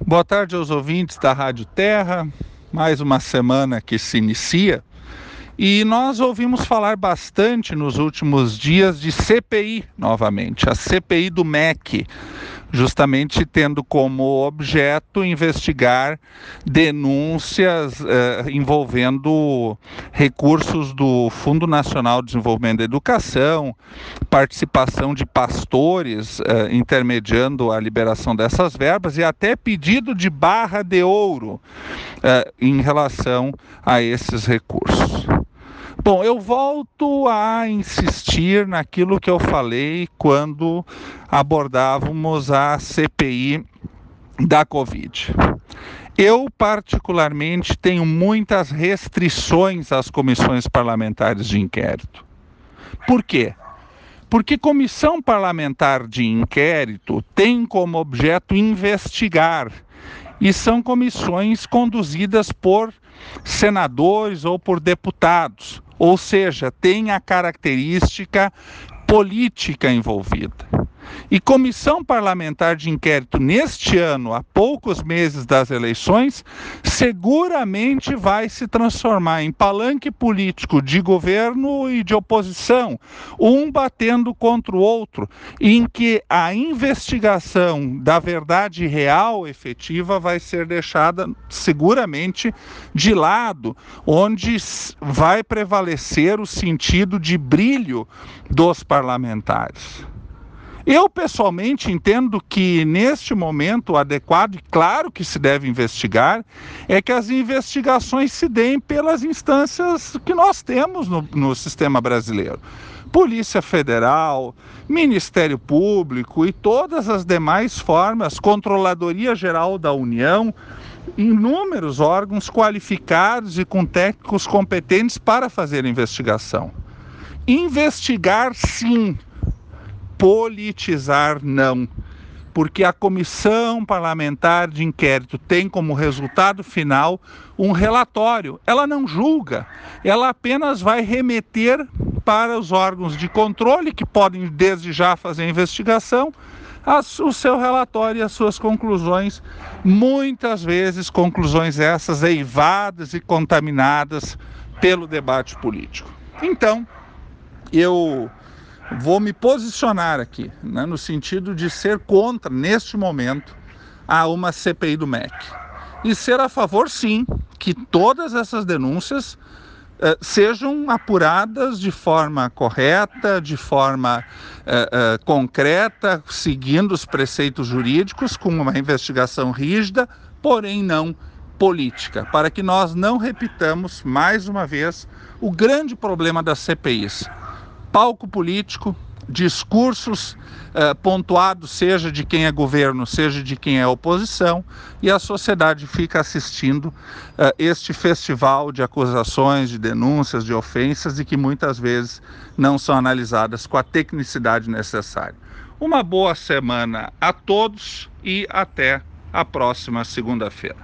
Boa tarde aos ouvintes da Rádio Terra. Mais uma semana que se inicia. E nós ouvimos falar bastante nos últimos dias de CPI novamente, a CPI do MEC, justamente tendo como objeto investigar denúncias eh, envolvendo recursos do Fundo Nacional de Desenvolvimento da Educação, participação de pastores eh, intermediando a liberação dessas verbas e até pedido de barra de ouro eh, em relação a esses recursos. Bom, eu volto a insistir naquilo que eu falei quando abordávamos a CPI da Covid. Eu, particularmente, tenho muitas restrições às comissões parlamentares de inquérito. Por quê? Porque comissão parlamentar de inquérito tem como objeto investigar e são comissões conduzidas por senadores ou por deputados ou seja, tem a característica política envolvida. E comissão parlamentar de inquérito neste ano, há poucos meses das eleições, seguramente vai se transformar em palanque político de governo e de oposição, um batendo contra o outro, em que a investigação da verdade real efetiva vai ser deixada seguramente de lado, onde vai prevalecer o sentido de brilho dos parlamentares. Eu pessoalmente entendo que neste momento o adequado, e claro que se deve investigar, é que as investigações se deem pelas instâncias que nós temos no, no sistema brasileiro. Polícia Federal, Ministério Público e todas as demais formas, Controladoria Geral da União, inúmeros órgãos qualificados e com técnicos competentes para fazer investigação. Investigar sim, politizar não. Porque a comissão parlamentar de inquérito tem como resultado final um relatório. Ela não julga, ela apenas vai remeter para os órgãos de controle, que podem desde já fazer a investigação, as, o seu relatório e as suas conclusões, muitas vezes conclusões essas eivadas e contaminadas pelo debate político. Então, eu vou me posicionar aqui, né, no sentido de ser contra, neste momento, a uma CPI do MEC. E ser a favor, sim, que todas essas denúncias uh, sejam apuradas de forma correta, de forma uh, uh, concreta, seguindo os preceitos jurídicos, com uma investigação rígida, porém não política, para que nós não repitamos mais uma vez o grande problema das CPIs palco político, discursos eh, pontuados, seja de quem é governo, seja de quem é oposição, e a sociedade fica assistindo eh, este festival de acusações, de denúncias, de ofensas e que muitas vezes não são analisadas com a tecnicidade necessária. Uma boa semana a todos e até a próxima segunda-feira.